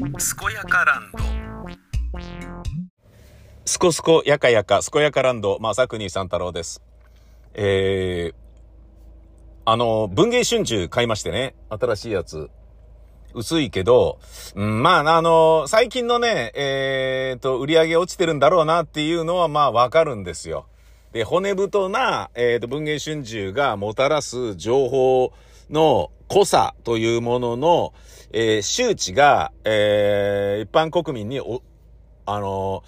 健やかランド。すこすこやかやか健やかランド正国三太郎です。えー、あの文芸春秋買いましてね新しいやつ。薄いけど、うん、まあ、あの、最近のね、えー、と、売り上げ落ちてるんだろうなっていうのは、まあ、わかるんですよ。で、骨太な、えー、と、文芸春秋がもたらす情報の濃さというものの、えー、周知が、えー、一般国民にお、あの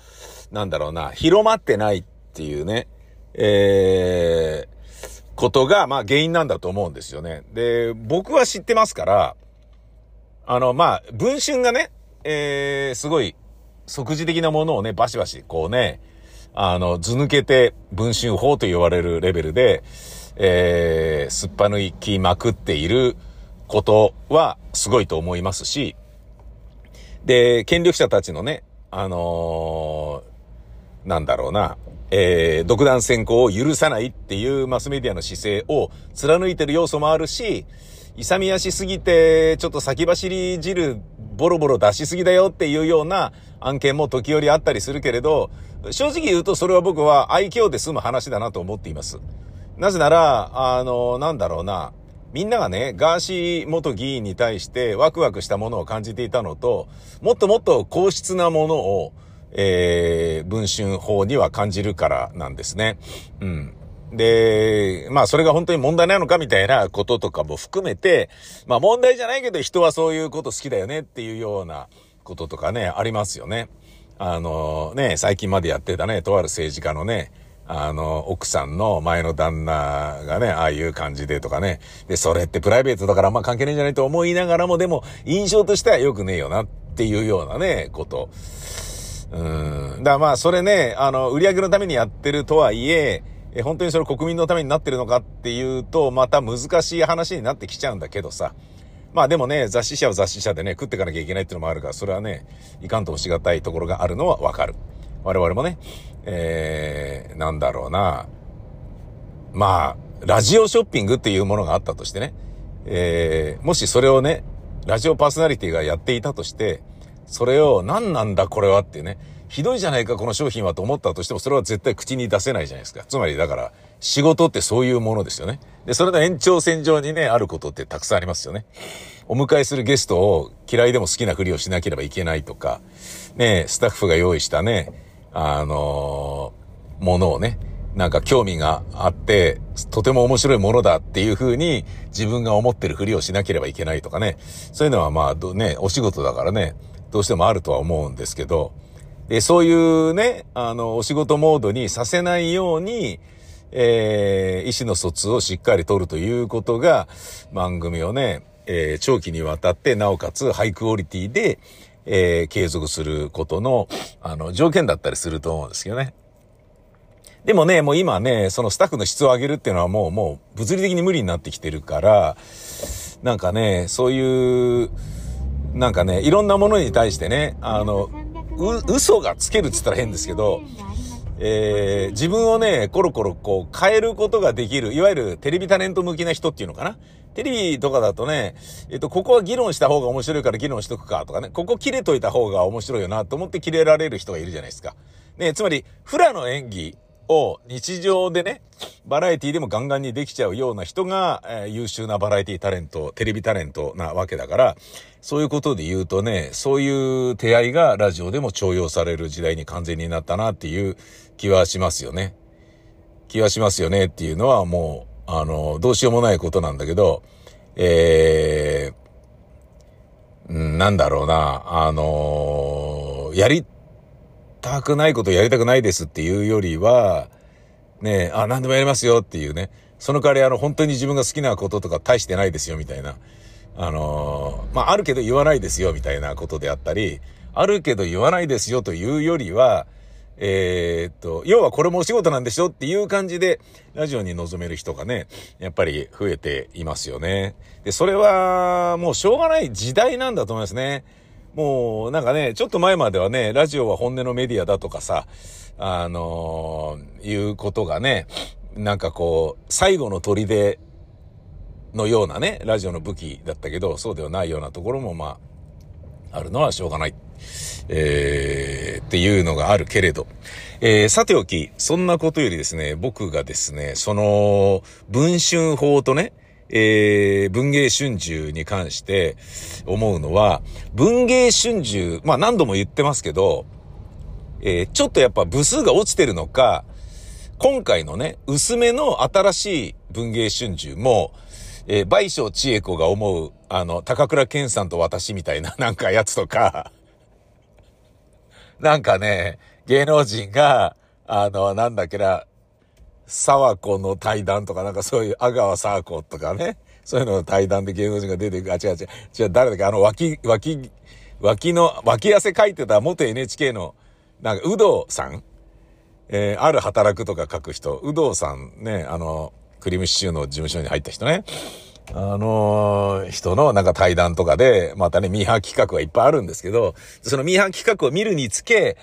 ー、なんだろうな、広まってないっていうね、えー、ことが、まあ原因なんだと思うんですよね。で、僕は知ってますから、あの、まあ、文春がね、えー、すごい、即時的なものをね、バシバシ、こうね、あの、図抜けて文春法と言われるレベルで、えー、すっぱ抜きまくっていることはすごいと思いますし、で、権力者たちのね、あのー、なんだろうな、えー、独断専行を許さないっていうマスメディアの姿勢を貫いてる要素もあるし、勇み足すぎて、ちょっと先走り汁ボロボロ出しすぎだよっていうような案件も時折あったりするけれど、正直言うとそれは僕は愛嬌で済む話だなと思っています。なぜなら、あの、なんだろうな、みんながね、ガーシー元議員に対してワクワクしたものを感じていたのと、もっともっと硬質なものを、えー、文春法には感じるからなんですね。うん。で、まあそれが本当に問題なのかみたいなこととかも含めて、まあ問題じゃないけど人はそういうこと好きだよねっていうようなこととかね、ありますよね。あのね、最近までやってたね、とある政治家のね、あの、奥さんの前の旦那がね、ああいう感じでとかね。で、それってプライベートだからあんま関係ないんじゃないと思いながらも、でも、印象としては良くねえよなっていうようなね、こと。うん。だまあ、それね、あの、売り上げのためにやってるとはいえ、え、本当にそれ国民のためになってるのかっていうと、また難しい話になってきちゃうんだけどさ。まあでもね、雑誌社は雑誌社でね、食ってかなきゃいけないっていうのもあるから、それはね、いかんともしがたいところがあるのはわかる。我々もね、えー、なんだろうな。まあ、ラジオショッピングっていうものがあったとしてね、えー、もしそれをね、ラジオパーソナリティがやっていたとして、それを何なんだこれはっていうね、ひどいじゃないか、この商品はと思ったとしても、それは絶対口に出せないじゃないですか。つまり、だから、仕事ってそういうものですよね。で、それの延長線上にね、あることってたくさんありますよね。お迎えするゲストを嫌いでも好きなふりをしなければいけないとか、ね、スタッフが用意したね、あのー、ものをね、なんか興味があって、とても面白いものだっていう風に自分が思ってるふりをしなければいけないとかね。そういうのはまあ、ね、お仕事だからね、どうしてもあるとは思うんですけど、で、そういうね、あの、お仕事モードにさせないように、えー、意思の疎通をしっかり取るということが、番組をね、えー、長期にわたって、なおかつハイクオリティで、えー、継続することの、あの、条件だったりすると思うんですけどね。でもね、もう今ね、そのスタッフの質を上げるっていうのはもう、もう物理的に無理になってきてるから、なんかね、そういう、なんかね、いろんなものに対してね、あの、う、嘘がつけるって言ったら変ですけど、えー、自分をね、コロコロこう変えることができる、いわゆるテレビタレント向きな人っていうのかな。テレビとかだとね、えっと、ここは議論した方が面白いから議論しとくかとかね、ここ切れといた方が面白いよなと思って切れられる人がいるじゃないですか。ね、つまり、フラの演技を日常でね、バラエティでもガンガンにできちゃうような人が、えー、優秀なバラエティタレント、テレビタレントなわけだから、そういうことで言うとね、そういう手合いがラジオでも重用される時代に完全になったなっていう気はしますよね。気はしますよねっていうのはもう、あの、どうしようもないことなんだけど、えー、なんだろうな、あのやりたくないことやりたくないですっていうよりは、ねあ、何でもやりますよっていうね。その代わりあの、本当に自分が好きなこととか大してないですよみたいな。あの、まあ、あるけど言わないですよみたいなことであったり、あるけど言わないですよというよりは、えー、っと、要はこれもお仕事なんでしょっていう感じで、ラジオに臨める人がね、やっぱり増えていますよね。で、それはもうしょうがない時代なんだと思いますね。もうなんかね、ちょっと前まではね、ラジオは本音のメディアだとかさ、あのー、いうことがね、なんかこう、最後の砦のようなね、ラジオの武器だったけど、そうではないようなところもまあ、あるのはしょうがない。えー、っていうのがあるけれど。えー、さておき、そんなことよりですね、僕がですね、その、文春法とね、えー、文芸春秋に関して思うのは、文芸春秋、まあ何度も言ってますけど、えー、ちょっとやっぱ部数が落ちてるのか、今回のね、薄めの新しい文芸春秋も、えー、倍賞千恵子が思う、あの、高倉健さんと私みたいな なんかやつとか、なんかね、芸能人が、あの、なんだっけな、沢子の対談とか、なんかそういう、阿川沢子とかね、そういうのの対談で芸能人が出てくる、あ、違う違う、違う、誰だっけ、あの、脇、脇、脇の、脇汗書いてた元 NHK の、なんか、有働さん？えー、ある働くとか書く人、有働さんね、あの、くりぃむしちゅーの事務所に入った人ね。あのー、人のなんか対談とかで、またね、ミーハー企画はいっぱいあるんですけど、そのミーハー企画を見るにつけ、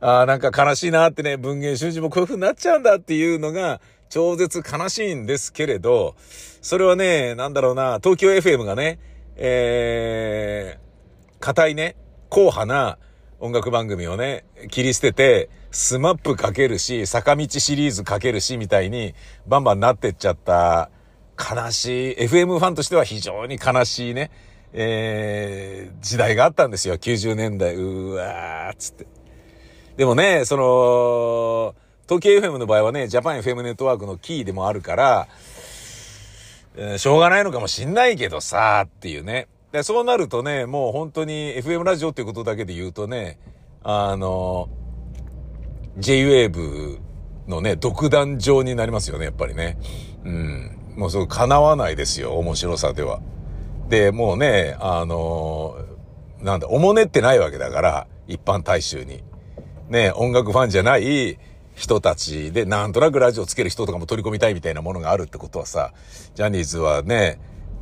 ああ、なんか悲しいなってね、文芸春秋もこういう風になっちゃうんだっていうのが、超絶悲しいんですけれど、それはね、なんだろうな、東京 FM がね、えー、硬いね、硬派な音楽番組をね、切り捨てて、スマップかけるし、坂道シリーズかけるし、みたいに、バンバンなってっちゃった、悲しい、FM ファンとしては非常に悲しいね、えー、時代があったんですよ、90年代。うわー、つって。でもね、その、東京 FM の場合はね、ジャパン FM ネットワークのキーでもあるから、えー、しょうがないのかもしんないけどさ、っていうね。で、そうなるとね、もう本当に FM ラジオっていうことだけで言うとね、あの、J-Wave のね、独壇場になりますよね、やっぱりね。うん。もうそう、叶わないですよ、面白さでは。で、もうね、あの、なんだ、おもねってないわけだから、一般大衆に。ね、音楽ファンじゃない人たちで、なんとなくラジオつける人とかも取り込みたいみたいなものがあるってことはさ、ジャニーズはね、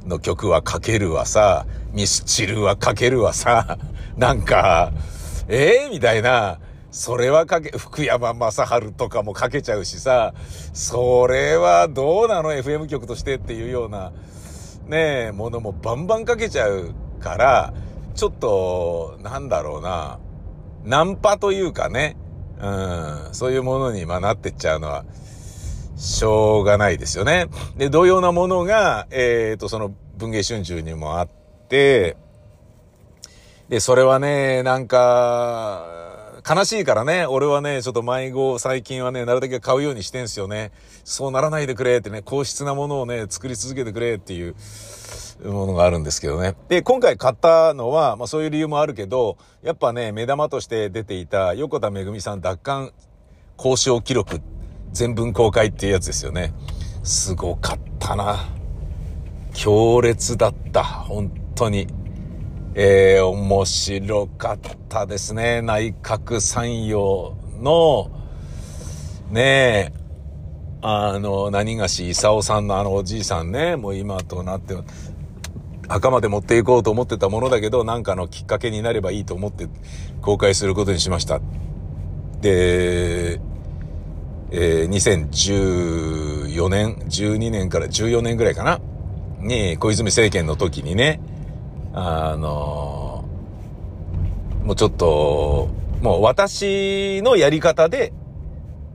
の曲はかけるわさ、ミスチルはかけるわさ、なんか、ええー、みたいな、それはかけ、福山雅治とかもかけちゃうしさ、それはどうなの ?FM 曲としてっていうような、ねえ、ものもバンバンかけちゃうから、ちょっと、なんだろうな、ナンパというかね、うん、そういうものに、まあ、なってっちゃうのは、しょうがないですよね。で、同様なものが、えっ、ー、と、その文芸春秋にもあって、で、それはね、なんか、悲しいからね、俺はね、ちょっと迷子、最近はね、なるだけ買うようにしてんすよね。そうならないでくれってね、硬質なものをね、作り続けてくれっていう、ものがあるんですけどね。で、今回買ったのは、まあそういう理由もあるけど、やっぱね、目玉として出ていた横田めぐみさん奪還交渉記録全文公開っていうやつですよね。すごかったな。強烈だった。本当に。えー、面白かったですね。内閣参与の、ねえ、あの、何がし、勲さんのあのおじいさんね、もう今となって、墓まで持っていこうと思ってたものだけど、なんかのきっかけになればいいと思って公開することにしました。で、えー、2014年、12年から14年ぐらいかな？に、小泉政権の時にね、あのー、もうちょっと、もう私のやり方で、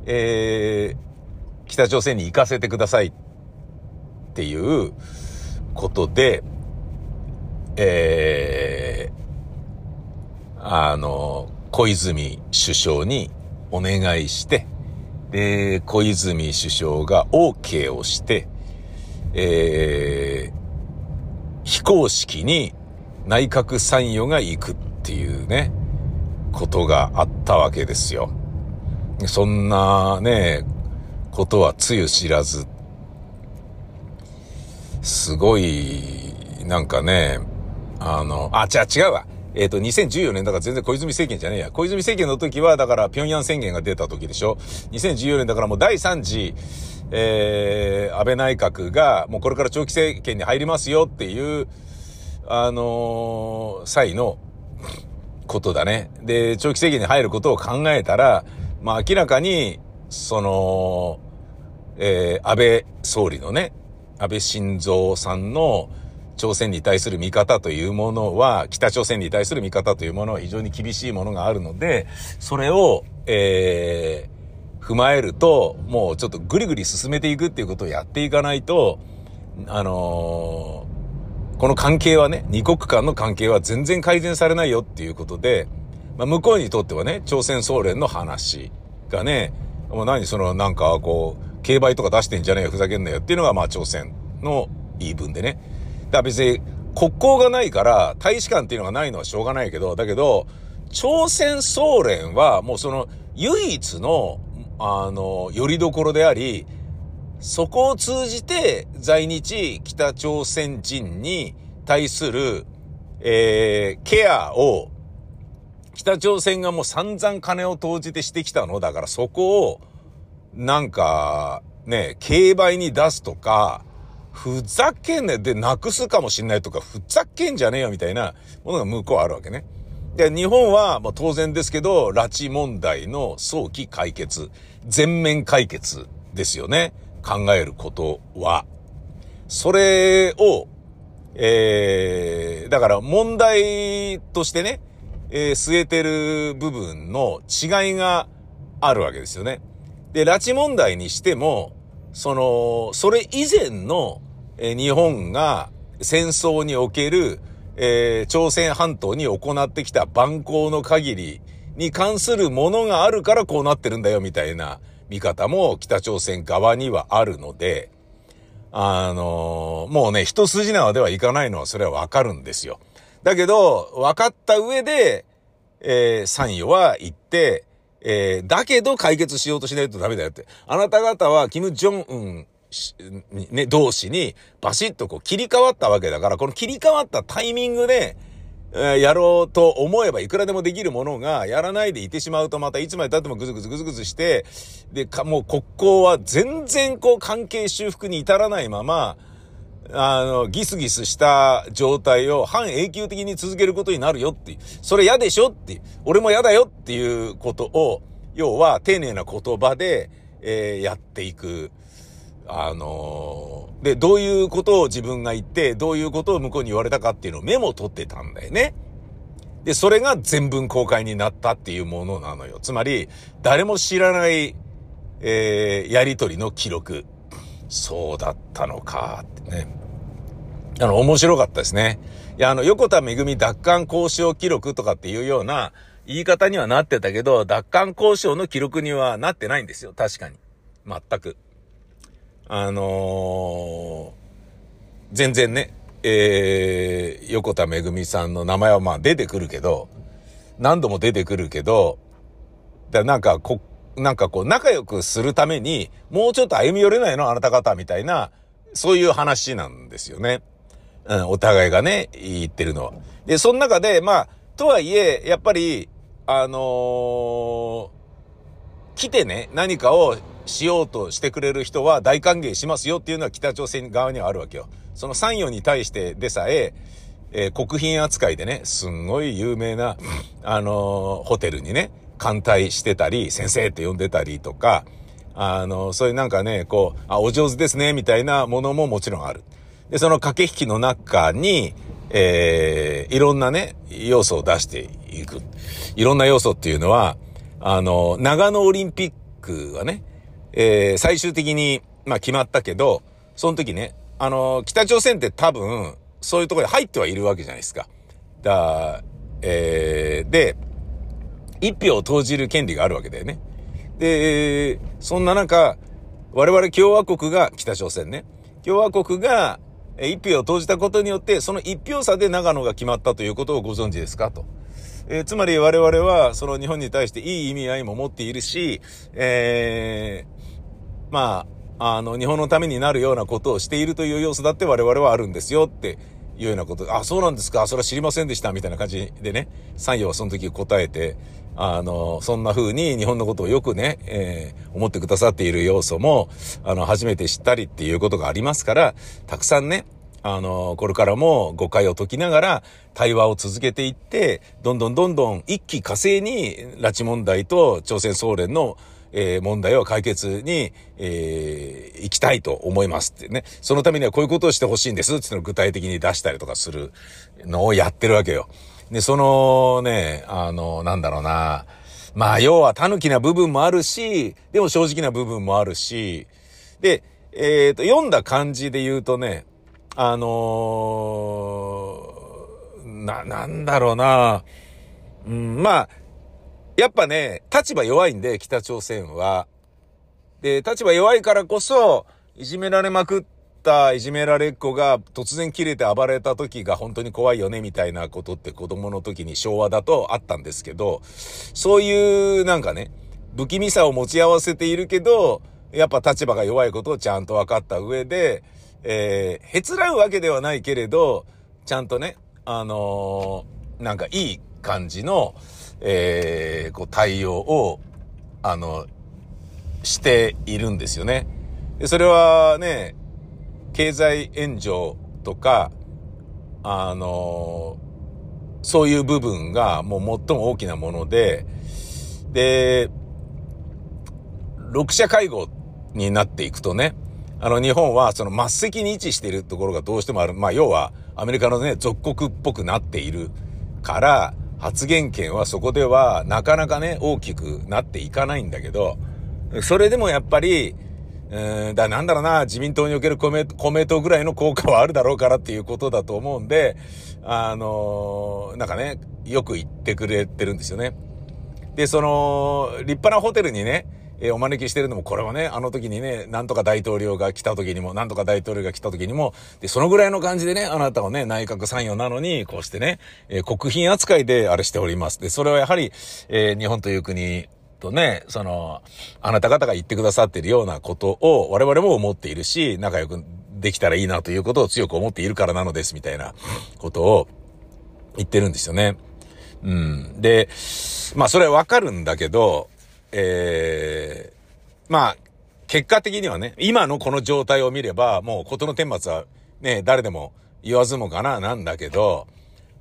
えー、北朝鮮に行かせてくださいっていうことで、えー、あの、小泉首相にお願いして、で、小泉首相が OK をして、えー、非公式に内閣参与が行くっていうね、ことがあったわけですよ。そんなね、ことはつゆ知らず、すごい、なんかね、あの、あ、違う違うわ。えっ、ー、と、2014年だから全然小泉政権じゃねえや。小泉政権の時は、だから平壌宣言が出た時でしょ。2014年だからもう第3次、えー、安倍内閣が、もうこれから長期政権に入りますよっていう、あのー、際のことだね。で、長期政権に入ることを考えたら、まあ明らかに、その、えー、安倍総理のね、安倍晋三さんの朝鮮に対する見方というものは、北朝鮮に対する見方というものは非常に厳しいものがあるので、それを、えー、踏まえると、もうちょっとぐりぐり進めていくっていうことをやっていかないと、あのー、この関係はね、二国間の関係は全然改善されないよっていうことで、まあ、向こうにとってはね、朝鮮総連の話がね、もう何そのなんかこう、競売とか出してんじゃねえよ、ふざけんなよっていうのがまあ朝鮮の言い分でね。だ別に国交がないから大使館っていうのがないのはしょうがないけど、だけど、朝鮮総連はもうその唯一の、あの、拠り所であり、そこを通じて在日北朝鮮人に対する、えー、ケアを北朝鮮がもう散々金を投じてしてきたのだからそこをなんかね、競売に出すとか、ふざけんねで、なくすかもしんないとか、ふざけんじゃねえよみたいなものが向こうあるわけね。で、日本は、まあ、当然ですけど、拉致問題の早期解決、全面解決ですよね。考えることは。それを、えー、だから問題としてね、えー、据えてる部分の違いがあるわけですよね。で、拉致問題にしても、その、それ以前のえ日本が戦争における、えー、朝鮮半島に行ってきた蛮行の限りに関するものがあるからこうなってるんだよみたいな見方も北朝鮮側にはあるので、あのー、もうね、一筋縄ではいかないのはそれはわかるんですよ。だけど、分かった上で、えー、参与は言って、えー、だけど解決しようとしないとダメだよって。あなた方は、キム・ジョンウンね、同士にバシッとこう切り替わったわけだから、この切り替わったタイミングで、え、やろうと思えばいくらでもできるものが、やらないでいてしまうとまたいつまで経ってもぐずぐずぐずぐずして、で、か、もう国交は全然こう関係修復に至らないまま、あの、ギスギスした状態を半永久的に続けることになるよっていう。それ嫌でしょっていう。俺も嫌だよっていうことを、要は丁寧な言葉で、えー、やっていく。あのー、で、どういうことを自分が言って、どういうことを向こうに言われたかっていうのをメモを取ってたんだよね。で、それが全文公開になったっていうものなのよ。つまり、誰も知らない、えー、やりとりの記録。そうだったのか、ってね。あの、面白かったですね。いや、あの、横田めぐみ奪還交渉記録とかっていうような言い方にはなってたけど、奪還交渉の記録にはなってないんですよ。確かに。全く。あのー、全然ね、えー、横田めぐみさんの名前はまあ出てくるけど、何度も出てくるけど、だなんかこ、なんかこう仲良くするために、もうちょっと歩み寄れないの？あなた方みたいな、そういう話なんですよね。うん、お互いがね、言ってるのは。で、その中で、まあ、とはいえ、やっぱり、あのー、来てね、何かをしようとしてくれる人は大歓迎しますよっていうのは北朝鮮側にはあるわけよ。その参与に対してでさえ、えー、国賓扱いでね、すんごい有名な、あのー、ホテルにね、艦隊してたり、先生って呼んでたりとか、あのー、そういうなんかね、こう、あ、お上手ですね、みたいなものももちろんある。で、その駆け引きの中に、えー、いろんなね、要素を出していく。いろんな要素っていうのは、あの、長野オリンピックはね、えー、最終的に、まあ決まったけど、その時ね、あの、北朝鮮って多分、そういうところで入ってはいるわけじゃないですか。だ、えー、で、一票を投じる権利があるわけだよね。で、そんな中、我々共和国が、北朝鮮ね、共和国が一票を投じたことによって、その一票差で長野が決まったということをご存知ですかと。えー、つまり我々は、その日本に対していい意味合いも持っているし、えー、まあ、あの、日本のためになるようなことをしているという要素だって我々はあるんですよっていうようなこと。あ、そうなんですか。それは知りませんでした。みたいな感じでね、参与はその時答えて、あの、そんな風に日本のことをよくね、えー、思ってくださっている要素も、あの、初めて知ったりっていうことがありますから、たくさんね、あの、これからも誤解を解きながら対話を続けていって、どんどんどんどん一気火星に拉致問題と朝鮮総連のえー、問題を解決に、えー、行きたいと思いますってね。そのためにはこういうことをしてほしいんですっていうのを具体的に出したりとかするのをやってるわけよ。で、そのね、あの、なんだろうな。まあ、要は狸な部分もあるし、でも正直な部分もあるし、で、えっ、ー、と、読んだ感じで言うとね、あのー、な、なんだろうな。うん、まあ、やっぱね、立場弱いんで、北朝鮮は。で、立場弱いからこそ、いじめられまくったいじめられっ子が突然切れて暴れた時が本当に怖いよね、みたいなことって子供の時に昭和だとあったんですけど、そういうなんかね、不気味さを持ち合わせているけど、やっぱ立場が弱いことをちゃんと分かった上で、えー、へつらうわけではないけれど、ちゃんとね、あのー、なんかいい感じの、えー、こう対応を、あの、しているんですよね。で、それはね、経済援助とか、あの、そういう部分がもう最も大きなもので、で、六者会合になっていくとね、あの日本はその末席に位置しているところがどうしてもある。まあ要はアメリカのね、属国っぽくなっているから、発言権はそこではなかなかね、大きくなっていかないんだけど、それでもやっぱり、うん、だ、なんだろうな、自民党におけるコメコメントぐらいの効果はあるだろうからっていうことだと思うんで、あのー、なんかね、よく言ってくれてるんですよね。で、その、立派なホテルにね、えー、お招きしてるのも、これはね、あの時にね、なんとか大統領が来た時にも、なんとか大統領が来た時にも、で、そのぐらいの感じでね、あなたはね、内閣参与なのに、こうしてね、えー、国賓扱いであれしております。で、それはやはり、えー、日本という国とね、その、あなた方が言ってくださってるようなことを我々も思っているし、仲良くできたらいいなということを強く思っているからなのです、みたいなことを言ってるんですよね。うん。で、まあそれはわかるんだけど、えー、まあ、結果的にはね、今のこの状態を見れば、もう事の顛末はね、誰でも言わずもがな、なんだけど、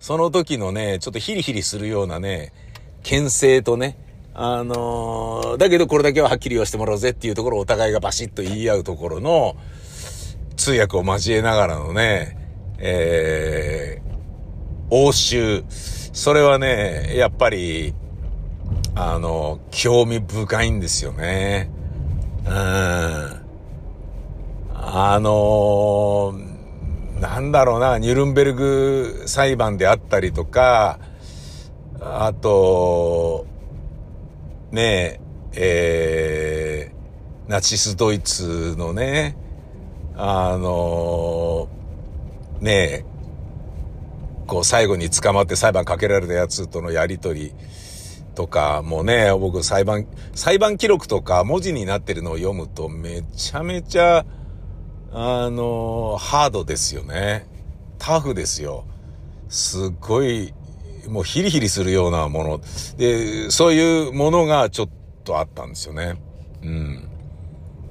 その時のね、ちょっとヒリヒリするようなね、牽制とね、あのー、だけどこれだけははっきり言わせてもらおうぜっていうところをお互いがバシッと言い合うところの、通訳を交えながらのね、えー、応酬。それはね、やっぱり、あの、興味深いんですよね。うん。あのなんだろうな、ニュルンベルグ裁判であったりとか、あと、ねえ、えー、ナチスドイツのね、あのねえ、こう最後に捕まって裁判かけられたやつとのやりとり、とかもね、僕裁判、裁判記録とか文字になってるのを読むとめちゃめちゃ、あの、ハードですよね。タフですよ。すっごい、もうヒリヒリするようなもの。で、そういうものがちょっとあったんですよね。うん。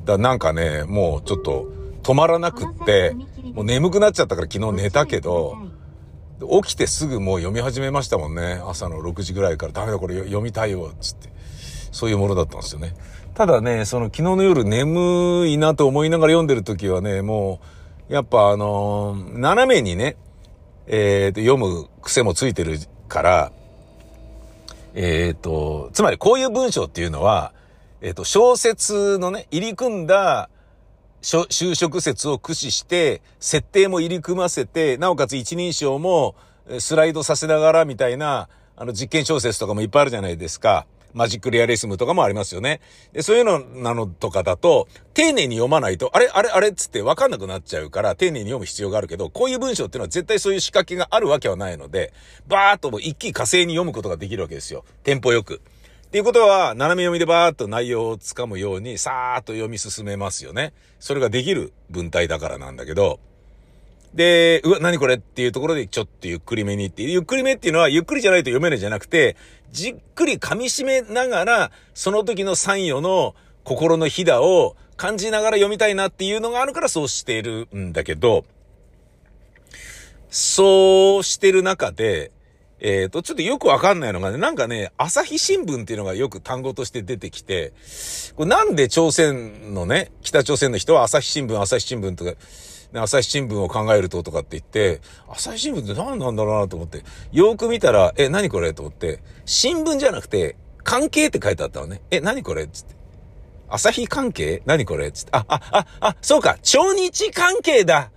だなんかね、もうちょっと止まらなくって、もう眠くなっちゃったから昨日寝たけど、起きてすぐもう読み始めましたもんね。朝の6時ぐらいから、ダメだこれ読みたいよ、つって。そういうものだったんですよね。ただね、その昨日の夜眠いなと思いながら読んでる時はね、もう、やっぱあのー、斜めにね、えー、と、読む癖もついてるから、えっ、ー、と、つまりこういう文章っていうのは、えっ、ー、と、小説のね、入り組んだ就職説を駆使して、設定も入り組ませて、なおかつ一人称もスライドさせながらみたいな、あの実験小説とかもいっぱいあるじゃないですか。マジックリアリスムとかもありますよね。で、そういうのなのとかだと、丁寧に読まないと、あれあれあれっつってわかんなくなっちゃうから、丁寧に読む必要があるけど、こういう文章っていうのは絶対そういう仕掛けがあるわけはないので、バーっともう一気火星に読むことができるわけですよ。テンポよく。っていうことは、斜め読みでバーっと内容をつかむように、さーっと読み進めますよね。それができる文体だからなんだけど、で、うわ、何これっていうところでちょっとゆっくりめにって、ゆっくりめっていうのはゆっくりじゃないと読めないじゃなくて、じっくり噛み締めながら、その時の参与の心のひだを感じながら読みたいなっていうのがあるからそうしているんだけど、そうしてる中で、えっ、ー、と、ちょっとよくわかんないのがね、なんかね、朝日新聞っていうのがよく単語として出てきて、これなんで朝鮮のね、北朝鮮の人は朝日新聞、朝日新聞とか、朝日新聞を考えるととかって言って、朝日新聞って何なんだろうなと思って、よく見たら、え、何これ？と思って、新聞じゃなくて、関係って書いてあったのね。え、何これ？つって。朝日関係？何これ？つって。あ、あ、あ、あ、そうか、超日関係だ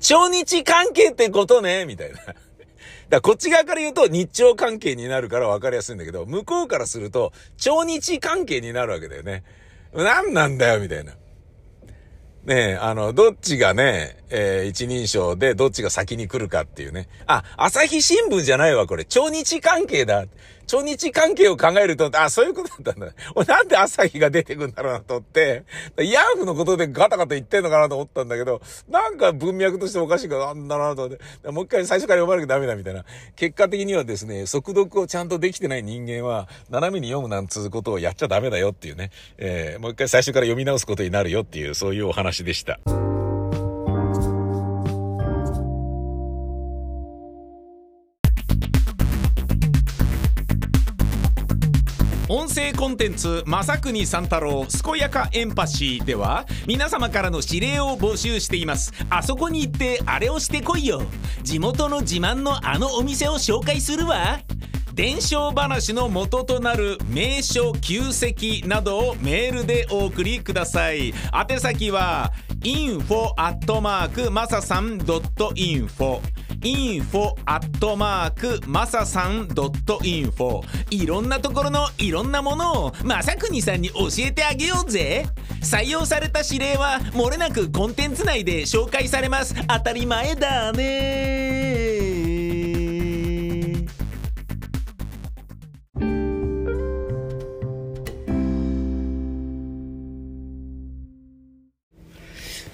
超日関係ってことねみたいな。だこっち側から言うと日朝関係になるから分かりやすいんだけど、向こうからすると、朝日関係になるわけだよね。何なんだよ、みたいな。ねえ、あの、どっちがね、えー、一人称でどっちが先に来るかっていうね。あ、朝日新聞じゃないわ、これ。超日関係だ。超日関係を考えると、あ、そういうことだったんだ。俺なんで朝日が出てくんだろうなと思って、ヤンフのことでガタガタ言ってんのかなと思ったんだけど、なんか文脈としておかしいからなんだなと思って、もう一回最初から読まなきゃダメだみたいな。結果的にはですね、速読をちゃんとできてない人間は、斜めに読むなんつうことをやっちゃダメだよっていうね。えー、もう一回最初から読み直すことになるよっていう、そういうお話でした。コンテンツ「まさくに三太郎健やかエンパシー」では皆様からの指令を募集しています。あそこに行ってあれをしてこいよ。地元の自慢のあのお店を紹介するわ。伝承話の元となる名所旧跡などをメールでお送りください。宛先は info アットマークマサさん .info info アットマークまささん .info いろんなところのいろんなものをまさくにさんに教えてあげようぜ。採用された指令はもれなくコンテンツ内で紹介されます。当たり前だね。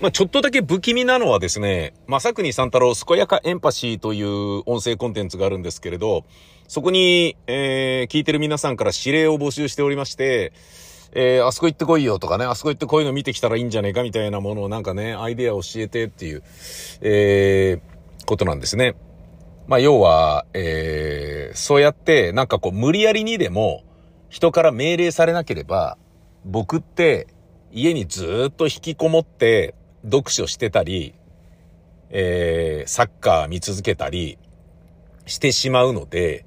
まあ、ちょっとだけ不気味なのはですね、まさくに三太郎健やかエンパシーという音声コンテンツがあるんですけれど、そこに、えー、聞いてる皆さんから指令を募集しておりまして、えー、あそこ行ってこいよとかね、あそこ行ってこういうの見てきたらいいんじゃねえかみたいなものをなんかね、アイデア教えてっていう、えー、ことなんですね。まあ、要は、えー、そうやって、なんかこう、無理やりにでも、人から命令されなければ、僕って、家にずっと引きこもって、読書してたり、えー、サッカー見続けたりしてしまうので、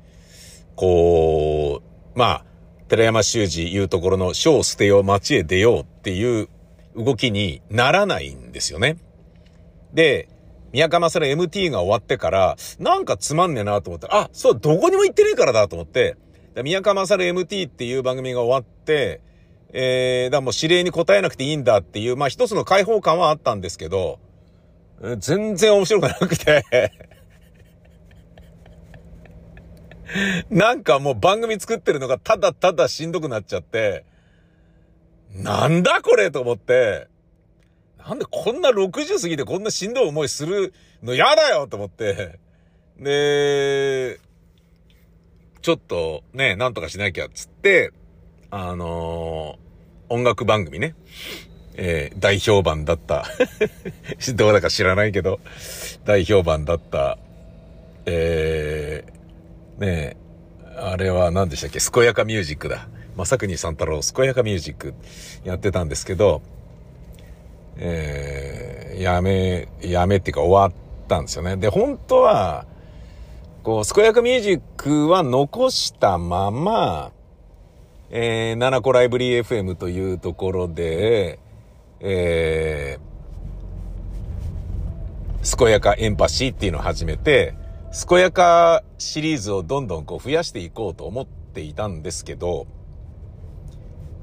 こう、まあ、寺山修司言うところの書を捨てよう街へ出ようっていう動きにならないんですよね。で、宮川勝 MT が終わってから、なんかつまんねえなと思ったら、あ、そう、どこにも行ってねえからだと思って、宮川勝 MT っていう番組が終わって、えー、だもう指令に答えなくていいんだっていう、まあ一つの解放感はあったんですけど、全然面白くなくて。なんかもう番組作ってるのがただただしんどくなっちゃって、なんだこれと思って、なんでこんな60過ぎてこんなしんどい思いするの嫌だよと思って、で、ちょっとね、なんとかしなきゃっつって、あのー、音楽番組ね。えー、大評判だった。どうだか知らないけど、大評判だった、えー、ねえ、あれは何でしたっけ？健やかミュージックだ。まさくに三太郎、健やかミュージックやってたんですけど、えー、やめ、やめっていうか終わったんですよね。で、本当は、こう、健やかミュージックは残したまま、えー、七個ライブリー FM というところで、えー、健やかエンパシーっていうのを始めて、健やかシリーズをどんどんこう増やしていこうと思っていたんですけど、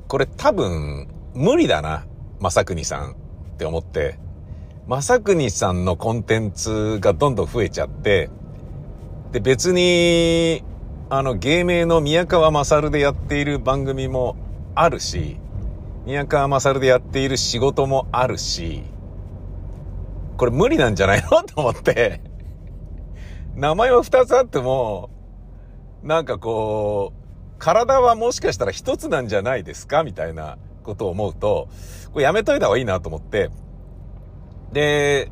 これ多分無理だな、まさくにさんって思って、まさくにさんのコンテンツがどんどん増えちゃって、で別にあの、芸名の宮川勝でやっている番組もあるし、宮川勝でやっている仕事もあるし、これ無理なんじゃないの？と思って、名前は二つあっても、なんかこう、体はもしかしたら一つなんじゃないですか？みたいなことを思うと、これやめといた方がいいなと思って、で、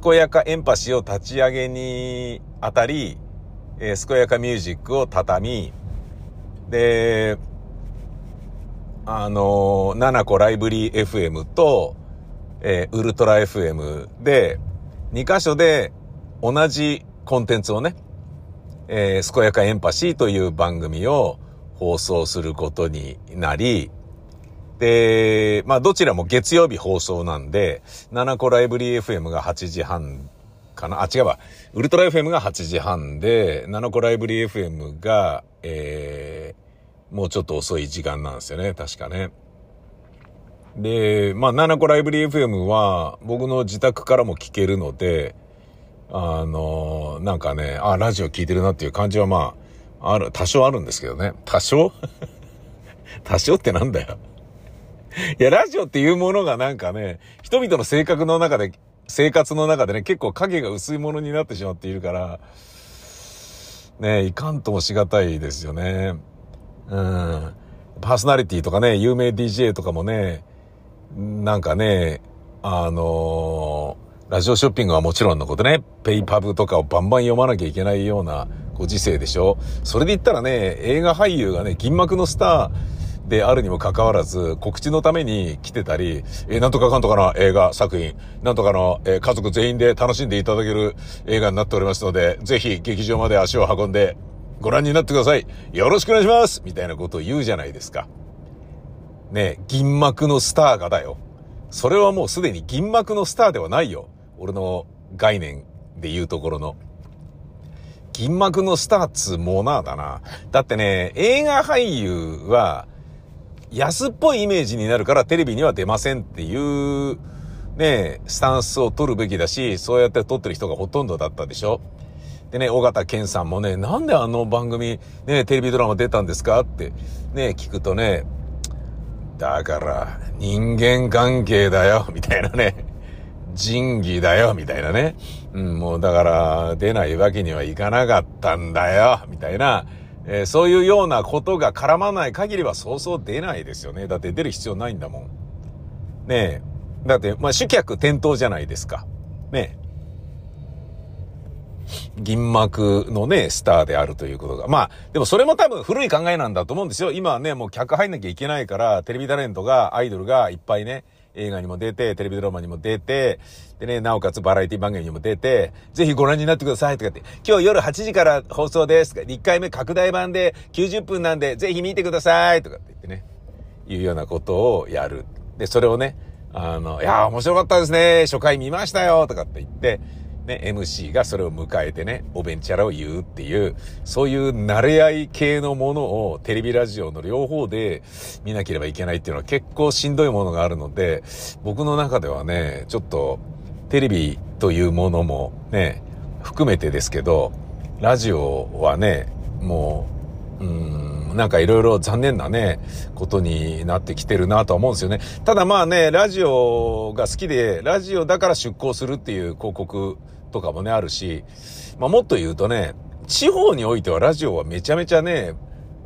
健やかエンパシーを立ち上げにあたり、えー、健やかミュージックを畳み、で、あのー、ナコライブリー FM と、えー、ウルトラ FM で、2箇所で同じコンテンツをね、えー、健やかエンパシーという番組を放送することになり、で、まあどちらも月曜日放送なんで、ナコライブリー FM が8時半かな？あ、違うわ。ウルトラ FM が8時半で、ナノコライブリー FM が、えー、もうちょっと遅い時間なんですよね、確かね。で、まあ、ナナコライブリー FM は、僕の自宅からも聞けるので、あの、なんかね、あ、ラジオ聞いてるなっていう感じはまあ、ある、多少あるんですけどね。多少？多少ってなんだよ。いや、ラジオっていうものがなんかね、人々の性格の中で生活の中でね、結構影が薄いものになってしまっているから、ね、いかんともしがたいですよね。うん。パーソナリティとかね、有名 DJ とかもね、なんかね、あのー、ラジオショッピングはもちろんのことね、ペイパブとかをバンバン読まなきゃいけないようなご時世でしょそれで言ったらね、映画俳優がね、銀幕のスター、であるにもかかわらず、告知のために来てたり、えー、なんとかかんとかな映画作品、なんとかの、えー、家族全員で楽しんでいただける映画になっておりますので、ぜひ劇場まで足を運んでご覧になってください。よろしくお願いしますみたいなことを言うじゃないですか。ね銀幕のスターがだよ。それはもうすでに銀幕のスターではないよ。俺の概念で言うところの。銀幕のスターっつモナーだな。だってね、映画俳優は、安っぽいイメージになるからテレビには出ませんっていう、ね、スタンスを取るべきだし、そうやって撮ってる人がほとんどだったでしょでね、尾形健さんもね、なんであの番組、ね、テレビドラマ出たんですかってね、聞くとね、だから人間関係だよ、みたいなね。仁義だよ、みたいなね。うん、もうだから出ないわけにはいかなかったんだよ、みたいな。えー、そういうようなことが絡まない限りはそうそう出ないですよね。だって出る必要ないんだもん。ねえ。だって、まあ、主客転倒じゃないですか。ねえ。銀幕のね、スターであるということが。まあ、でもそれも多分古い考えなんだと思うんですよ。今はね、もう客入んなきゃいけないから、テレビタレントが、アイドルがいっぱいね、映画にも出て、テレビドラマにも出て、でね、なおかつバラエティ番組にも出て、ぜひご覧になってくださいとかって、今日夜8時から放送ですとか、1回目拡大版で90分なんで、ぜひ見てくださいとかって言ってね、いうようなことをやる。で、それをね、あの、いや、面白かったですね、初回見ましたよとかって言って、ね、MC がそれを迎えてね、おべんちゃらを言うっていう、そういう慣れ合い系のものをテレビラジオの両方で見なければいけないっていうのは結構しんどいものがあるので、僕の中ではね、ちょっとテレビというものもね、含めてですけど、ラジオはね、もう、うん、なんかいろいろ残念なね、ことになってきてるなとは思うんですよね。ただまあね、ラジオが好きで、ラジオだから出向するっていう広告とかもね、あるし、まあ、もっと言うとね、地方においてはラジオはめちゃめちゃね、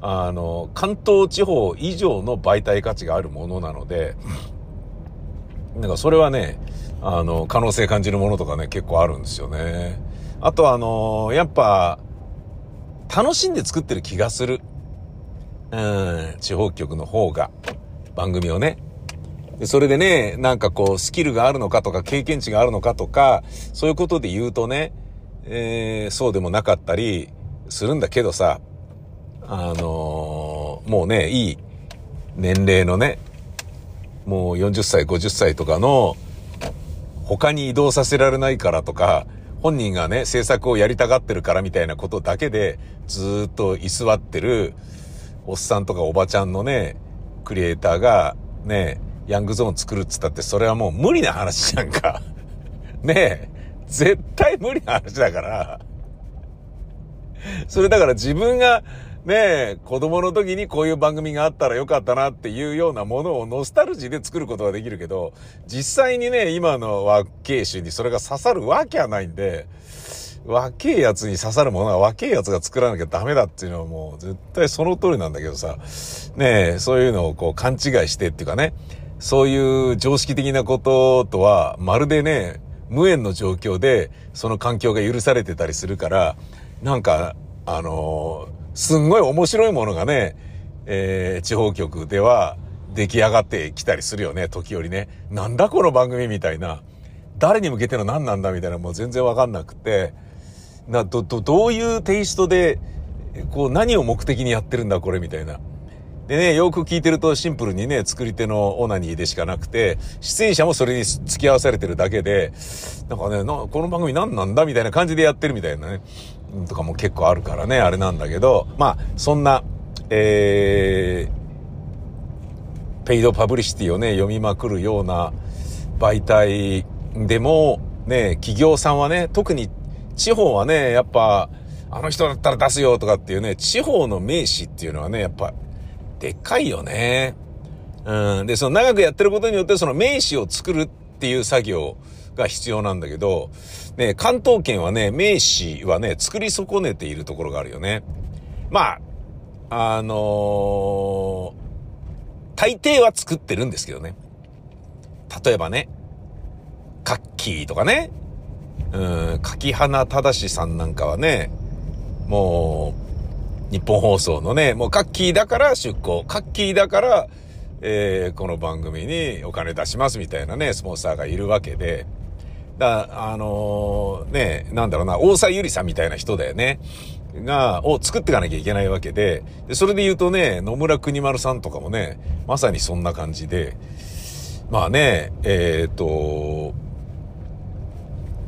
あの、関東地方以上の媒体価値があるものなので、なんかそれはね、あの、可能性感じるものとかね、結構あるんですよね。あとあの、やっぱ、楽しんで作ってる気がする。うん、地方局の方が、番組をね。でそれでね、なんかこう、スキルがあるのかとか、経験値があるのかとか、そういうことで言うとね、えー、そうでもなかったりするんだけどさ、あのー、もうね、いい年齢のね、もう40歳、50歳とかの、他に移動させられないからとか、本人がね、制作をやりたがってるからみたいなことだけで、ずっと居座ってる、おっさんとかおばちゃんのね、クリエイターが、ね、ヤングゾーン作るっつったって、それはもう無理な話じゃんか。ねえ。絶対無理な話だから。それだから自分が、ねえ、子供の時にこういう番組があったらよかったなっていうようなものをノスタルジーで作ることができるけど、実際にね、今の和慶種にそれが刺さるわけはないんで、若えやつに刺さるものは若えやつが作らなきゃダメだっていうのはもう絶対その通りなんだけどさ、ねえ、そういうのをこう勘違いしてっていうかね、そういう常識的なこととは、まるでね、無縁の状況で、その環境が許されてたりするから、なんか、あのー、すんごい面白いものがね、えー、地方局では出来上がってきたりするよね、時折ね。なんだこの番組みたいな。誰に向けての何なんだみたいなもう全然わかんなくて、な、ど、ど、どういうテイストで、こう何を目的にやってるんだこれみたいな。でね、よく聞いてるとシンプルにね、作り手のオナニーでしかなくて、出演者もそれに付き合わされてるだけで、なんかね、この番組何なんだみたいな感じでやってるみたいなね、とかも結構あるからね、あれなんだけど、まあ、そんな、えー、ペイドパブリシティをね、読みまくるような媒体でも、ね、企業さんはね、特に地方はね、やっぱ、あの人だったら出すよとかっていうね、地方の名士っていうのはね、やっぱ、でっかいよね。うん。で、その長くやってることによってその名詞を作るっていう作業が必要なんだけど、ね、関東圏はね、名詞はね、作り損ねているところがあるよね。まあ、あのー、大抵は作ってるんですけどね。例えばね、カッキーとかね、うん、柿花正さんなんかはね、もう、日本放送のね、もうカッキーだから出向、カッキーだから、えー、この番組にお金出しますみたいなね、スポンサーがいるわけで、だあのー、ね、なんだろうな、大沢ゆりさんみたいな人だよね。が、を作っていかなきゃいけないわけで、でそれで言うとね、野村国丸さんとかもね、まさにそんな感じで、まあね、えっ、と、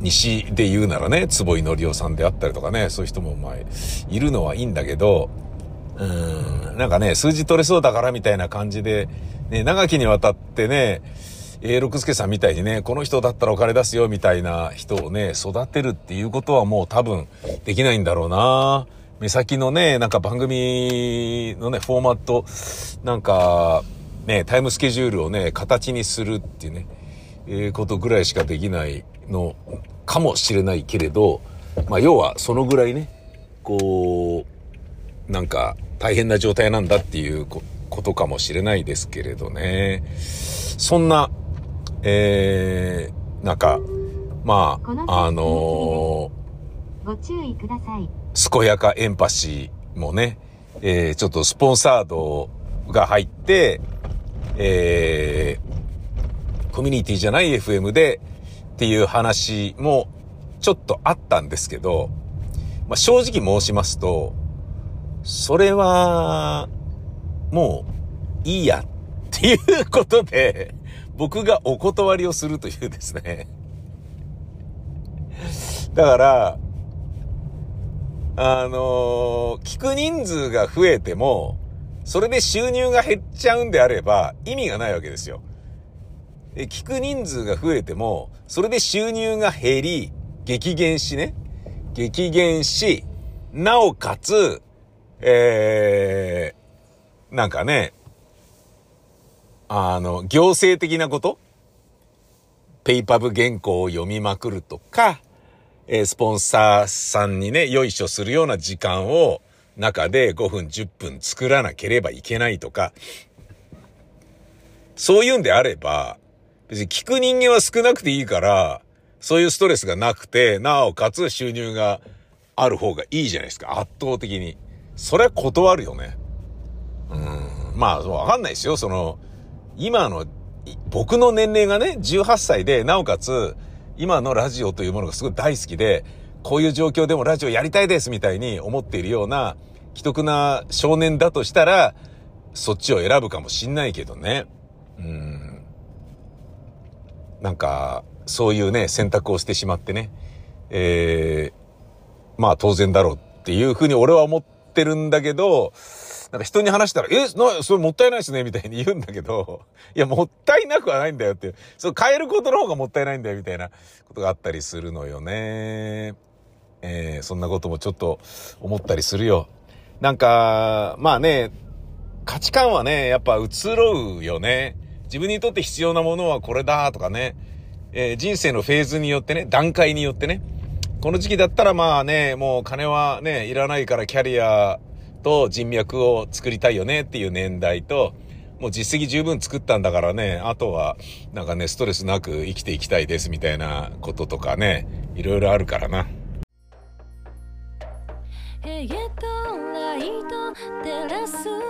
西で言うならね、坪井則夫さんであったりとかね、そういう人もまあ、いるのはいいんだけど、うん、なんかね、数字取れそうだからみたいな感じで、ね、長きにわたってね、A 六輔さんみたいにね、この人だったらお金出すよみたいな人をね、育てるっていうことはもう多分できないんだろうな。目先のね、なんか番組のね、フォーマット、なんか、ね、タイムスケジュールをね、形にするっていうね、えー、ことぐらいしかできないのかもしれないけれど、まあ、要はそのぐらいね、こう、なんか大変な状態なんだっていうことかもしれないですけれどね。そんな、えー、なんか、まあ、あの。健やかエンパシーもね、えー、ちょっとスポンサードが入って、えー、コミュニティじゃない FM で、っていう話もちょっとあったんですけど、まあ、正直申しますと、それは、もう、いいやっていうことで、僕がお断りをするというですね。だから、あの、聞く人数が増えても、それで収入が減っちゃうんであれば意味がないわけですよ。聞く人数が増えても、それで収入が減り、激減しね。激減し、なおかつ、えー、なんかね、あの、行政的なことペイパブ原稿を読みまくるとか、え、スポンサーさんにね、よいしょするような時間を中で5分10分作らなければいけないとか、そういうんであれば、別に聞く人間は少なくていいから、そういうストレスがなくて、なおかつ収入がある方がいいじゃないですか。圧倒的に。それは断るよね。うん。まあ、わかんないですよ。その、今の、僕の年齢がね、18歳で、なおかつ、今のラジオというものがすごい大好きで、こういう状況でもラジオやりたいですみたいに思っているような、既得な少年だとしたら、そっちを選ぶかもしんないけどね。うん。なんか、そういうね、選択をしてしまってね、えー、まあ当然だろうっていうふうに俺は思ってるんだけど、なんか人に話したら、え、な、それもったいないですね、みたいに言うんだけど、いや、もったいなくはないんだよって、そう変えることの方がもったいないんだよ、みたいなことがあったりするのよね。えー、そんなこともちょっと思ったりするよ。なんか、まあね、価値観はね、やっぱ移ろうよね。自分にとって必要なものはこれだとかね、えー、人生のフェーズによってね、段階によってね、この時期だったらまあね、もう金はね、いらないからキャリアと人脈を作りたいよねっていう年代と、もう実績十分作ったんだからね、あとはなんかね、ストレスなく生きていきたいですみたいなこととかね、いろいろあるからな。す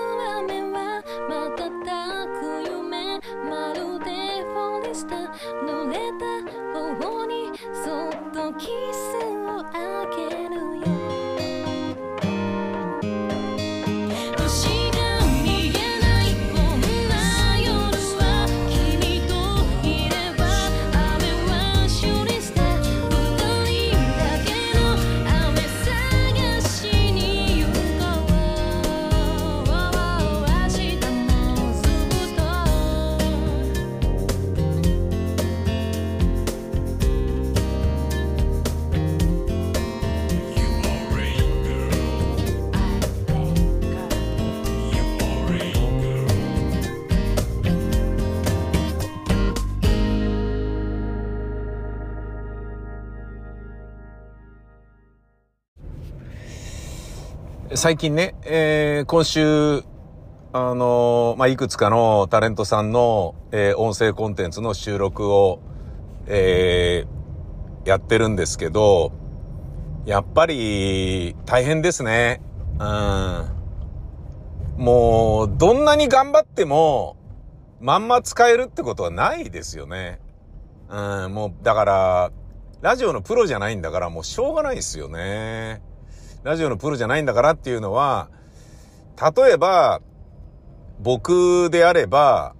最近ね、えー今週、あのーまあ、いくつかのタレントさんの、えー音声コンテンツの収録を、えーやってるんですけど、やっぱり大変ですね。うん。もう、どんなに頑張っても、まんま使えるってことはないですよね。うん、もう、だから、ラジオのプロじゃないんだから、もうしょうがないですよね。ラジオのプロじゃないんだからっていうのは、例えば、僕であれば、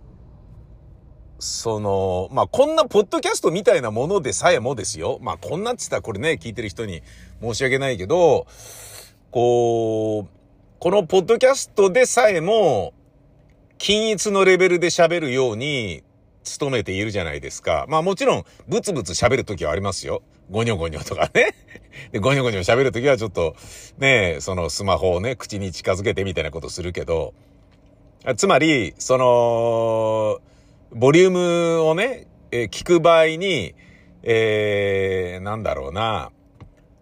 その、まあ、こんなポッドキャストみたいなものでさえもですよ。まあ、こんなって言ったらこれね、聞いてる人に申し訳ないけど、こう、このポッドキャストでさえも、均一のレベルで喋るように努めているじゃないですか。まあもちろん、ブツブツ喋るときはありますよ。ゴニョゴニョとかね。で、ゴニョゴニョ喋るときはちょっと、ね、そのスマホをね、口に近づけてみたいなことするけど、つまり、その、ボリュームをね、えー聞く場合に、えー、なんだろうな、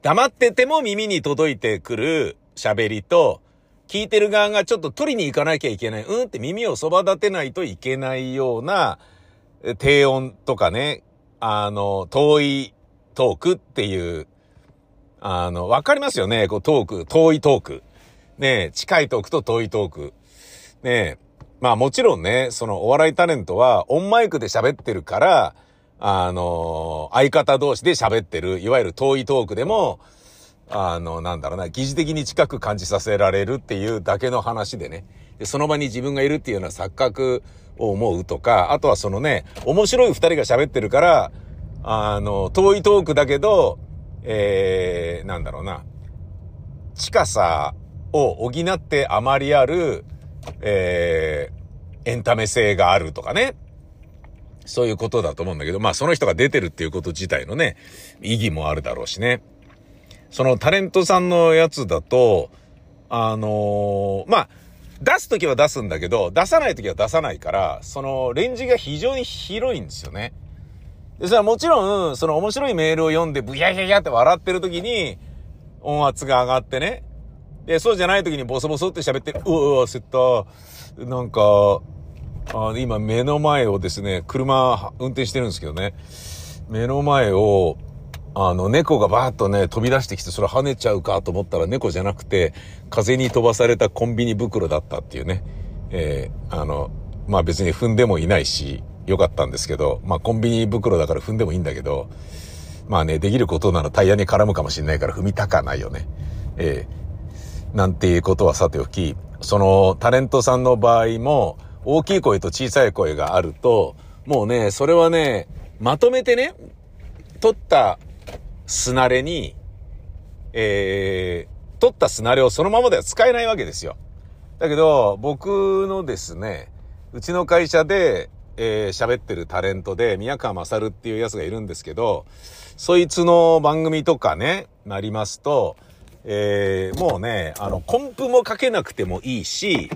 黙ってても耳に届いてくる喋りと、聞いてる側がちょっと取りに行かなきゃいけない。うんって耳をそば立てないといけないような、低音とかね、あの、遠いトークっていう、あの、わかりますよね？こうトーク、遠いトーク。ね近いトークと遠いトーク。ねまあもちろんね、そのお笑いタレントはオンマイクで喋ってるから、あの、相方同士で喋ってる、いわゆる遠いトークでも、あの、なんだろうな、疑似的に近く感じさせられるっていうだけの話でね。で、その場に自分がいるっていうような錯覚を思うとか、あとはそのね、面白い二人が喋ってるから、あの、遠いトークだけど、えー、なんだろうな、近さを補ってあまりある、えー、エンタメ性があるとかね。そういうことだと思うんだけど、まあその人が出てるっていうこと自体のね、意義もあるだろうしね。そのタレントさんのやつだと、あのーまあ、出すときは出すんだけど、出さないときは出さないから、そのレンジが非常に広いんですよね。で、それはもちろん、その面白いメールを読んで、ブヒャヒャヒャって笑ってるときに、音圧が上がってね。で、そうじゃないときにボソボソって喋って、うわ、うわ、焦った。なんか、あ今目の前をですね、車運転してるんですけどね。目の前を、あの、猫がバーッとね、飛び出してきて、それ跳ねちゃうかと思ったら猫じゃなくて、風に飛ばされたコンビニ袋だったっていうね。えーあの、まあ別に踏んでもいないし、よかったんですけど、まあコンビニ袋だから踏んでもいいんだけど、まあね、できることならタイヤに絡むかもしれないから踏みたかないよね。えーなんていうことはさておき、そのタレントさんの場合も、大きい声と小さい声があると、もうね、それはね、まとめてね、取ったすなれに、えー、取ったすなれをそのままでは使えないわけですよ。だけど、僕のですね、うちの会社で、えー喋ってるタレントで、宮川勝っていうやつがいるんですけど、そいつの番組とかね、なりますと、えーもうね、あの、コンプもかけなくてもいいし、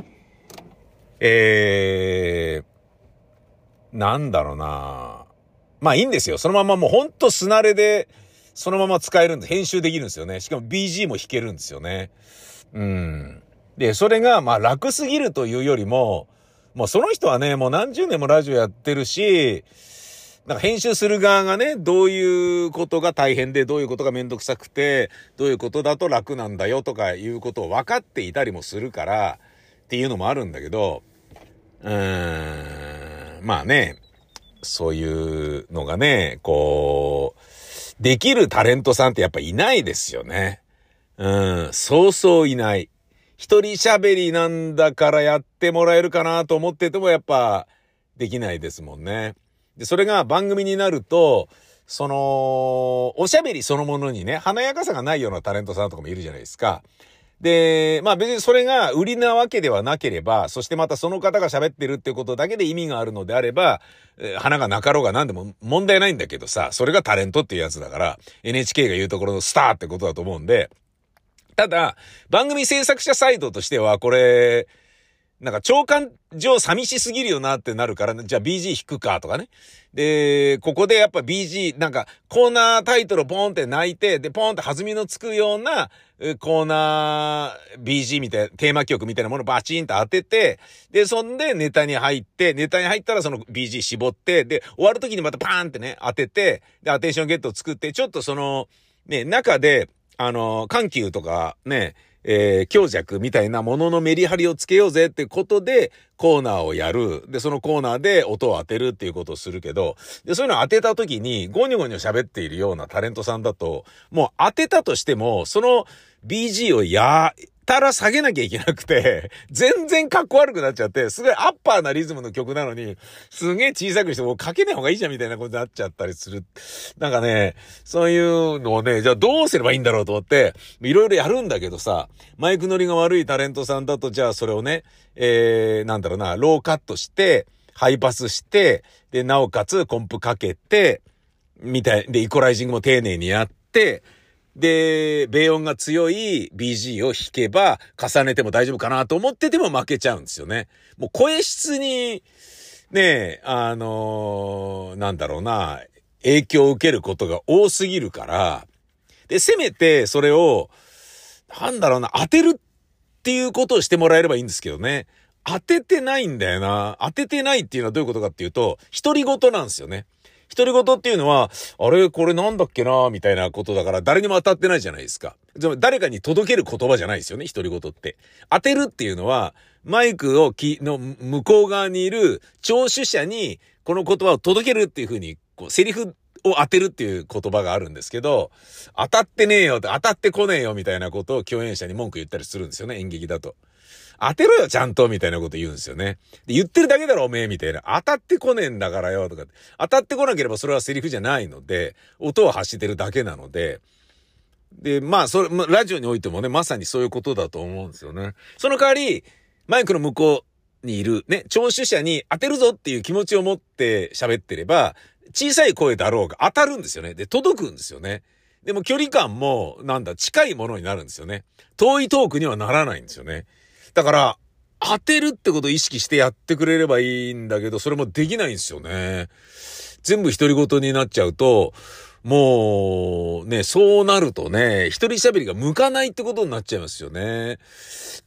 えー、なんだろうなまあいいんですよ。そのままもうほんとすなれで、そのまま使えるんで、編集できるんですよね。しかも BG も弾けるんですよね。うん。で、それが、まあ楽すぎるというよりも、もうその人はね、もう何十年もラジオやってるし、なんか編集する側がね、どういうことが大変で、どういうことがめんどくさくて、どういうことだと楽なんだよとかいうことを分かっていたりもするから、っていうのもあるんだけど、うーん、まあね、そういうのがね、こう、できるタレントさんってやっぱいないですよね。うん、そうそういない。一人喋りなんだからやってもらえるかなと思っててもやっぱできないですもんね。で、それが番組になると、その、おしゃべりそのものにね、華やかさがないようなタレントさんとかもいるじゃないですか。で、まあ別にそれが売りなわけではなければ、そしてまたその方が喋ってるってことだけで意味があるのであれば、えー花がなかろうが何でも問題ないんだけどさ、それがタレントっていうやつだから、NHK が言うところのスターってことだと思うんで、ただ、番組制作者サイドとしては、これ、なんか長官上寂しすぎるよなってなるから、じゃあ BG 引くかとかね。で、ここでやっぱ BG、なんかコーナータイトルポンって泣いて、で、ポンって弾みのつくようなコーナー BG みたいな、テーマ曲みたいなものバチンと当てて、で、そんでネタに入って、ネタに入ったらその BG 絞って、で、終わる時にまたパーンってね、当てて、で、アテンションゲットを作って、ちょっとその、ね、中で、あの、緩急とかね、えー強弱みたいなもののメリハリをつけようぜってことで、コーナーをやる。で、そのコーナーで音を当てるっていうことをするけど、で、そういうのを当てた時に、ゴニョゴニョ喋っているようなタレントさんだと、もう当てたとしても、その BG をやたら下げなきゃいけなくて、全然格好悪くなっちゃって、すごいアッパーなリズムの曲なのに、すげえ小さくしてもうかけない方がいいじゃんみたいなことになっちゃったりする。なんかね、そういうのをね、じゃあどうすればいいんだろうと思って、いろいろやるんだけどさ、マイク乗りが悪いタレントさんだと、じゃあそれをね、えー、なんだろうな、ローカットして、ハイパスして、で、なおかつコンプかけて、みたい、で、イコライジングも丁寧にやって、で、米音が強い BG を弾けば重ねても大丈夫かなと思ってても負けちゃうんですよね。もう声質に、ねえ、あのーなんだろうな、影響を受けることが多すぎるから、で、せめてそれを、なんだろうな、当てるっていうことをしてもらえればいいんですけどね。当ててないんだよな。当ててないっていうのはどういうことかっていうと、独り言なんですよね。独り言っていうのは、あれこれなんだっけなみたいなことだから誰にも当たってないじゃないですか。でも誰かに届ける言葉じゃないですよね、独り言って。当てるっていうのは、マイクをき、の向こう側にいる聴取者にこの言葉を届けるっていう風に、こう、セリフを当てるっていう言葉があるんですけど、当たってねえよって、当たってこねえよみたいなことを共演者に文句言ったりするんですよね、演劇だと。当てろよ、ちゃんとみたいなこと言うんですよね。で、言ってるだけだろ、おめえみたいな。当たってこねえんだからよ、とか。当たってこなければそれはセリフじゃないので、音を発してるだけなので、で、まあ、それ、ラジオにおいてもね、まさにそういうことだと思うんですよね。その代わり、マイクの向こうにいる、ね、聴取者に当てるぞっていう気持ちを持って喋ってれば、小さい声だろうが当たるんですよね。で、届くんですよね。でも距離感も、なんだ、近いものになるんですよね。遠いトークにはならないんですよね。だから、当てるってことを意識してやってくれればいいんだけど、それもできないんですよね。全部独り言になっちゃうと、もう、ね、そうなるとね、一人喋りが向かないってことになっちゃいますよね。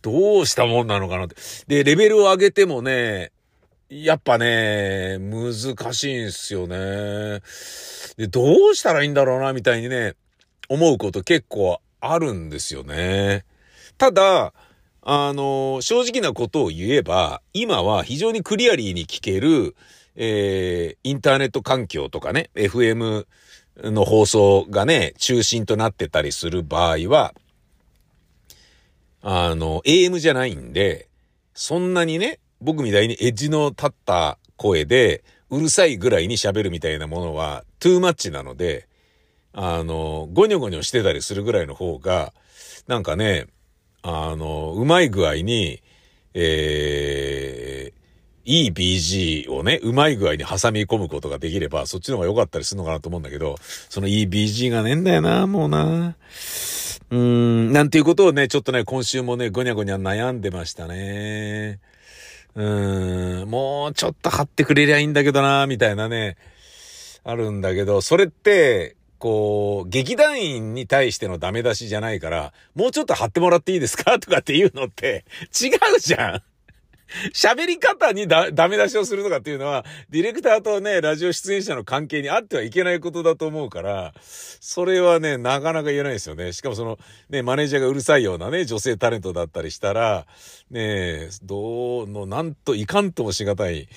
どうしたもんなのかなって。で、レベルを上げてもね、やっぱね、難しいんすよね。で、どうしたらいいんだろうな、みたいにね、思うこと結構あるんですよね。ただ、あの、正直なことを言えば、今は非常にクリアリーに聞ける、えー、インターネット環境とかね、FM の放送がね、中心となってたりする場合は、あの、AM じゃないんで、そんなにね、僕みたいにエッジの立った声で、うるさいぐらいに喋るみたいなものは、トゥーマッチなので、あの、ゴニョゴニョしてたりするぐらいの方が、なんかね、あの、うまい具合に、えー、いい BG をね、うまい具合に挟み込むことができれば、そっちの方が良かったりするのかなと思うんだけど、そのいい BG がねえんだよな、もうな。うーん、なんていうことをね、ちょっとね、今週もね、ごにゃごにゃ悩んでましたね。うーん、もうちょっと貼ってくれりゃいいんだけどな、みたいなね、あるんだけど、それって、こう、劇団員に対してのダメ出しじゃないから、もうちょっと貼ってもらっていいですか？とかっていうのって、違うじゃん。喋り方にだ、ダメ出しをするとかっていうのは、ディレクターとね、ラジオ出演者の関係にあってはいけないことだと思うから、それはね、なかなか言えないですよね。しかもその、ね、マネージャーがうるさいようなね、女性タレントだったりしたら、ね、どうの、なんといかんともしがたい、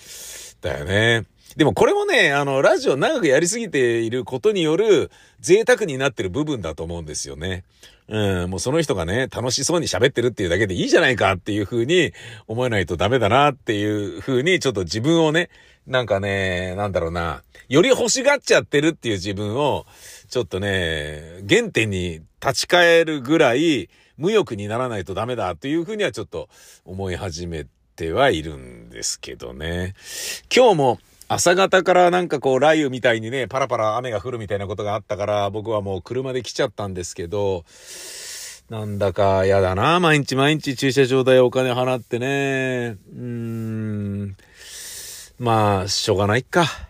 だよね。でもこれもね、あの、ラジオ長くやりすぎていることによる贅沢になってる部分だと思うんですよね。うん、もうその人がね、楽しそうに喋ってるっていうだけでいいじゃないかっていう風に思えないとダメだなっていう風にちょっと自分をね、なんかね、なんだろうな、より欲しがっちゃってるっていう自分を、ちょっとね、原点に立ち返るぐらい無欲にならないとダメだっていう風にはちょっと思い始めてはいるんですけどね。今日も朝方からなんかこう雷雨みたいにね、パラパラ雨が降るみたいなことがあったから、僕はもう車で来ちゃったんですけど、なんだか嫌だな。毎日毎日駐車場代お金払ってね。うーん。まあ、しょうがないか。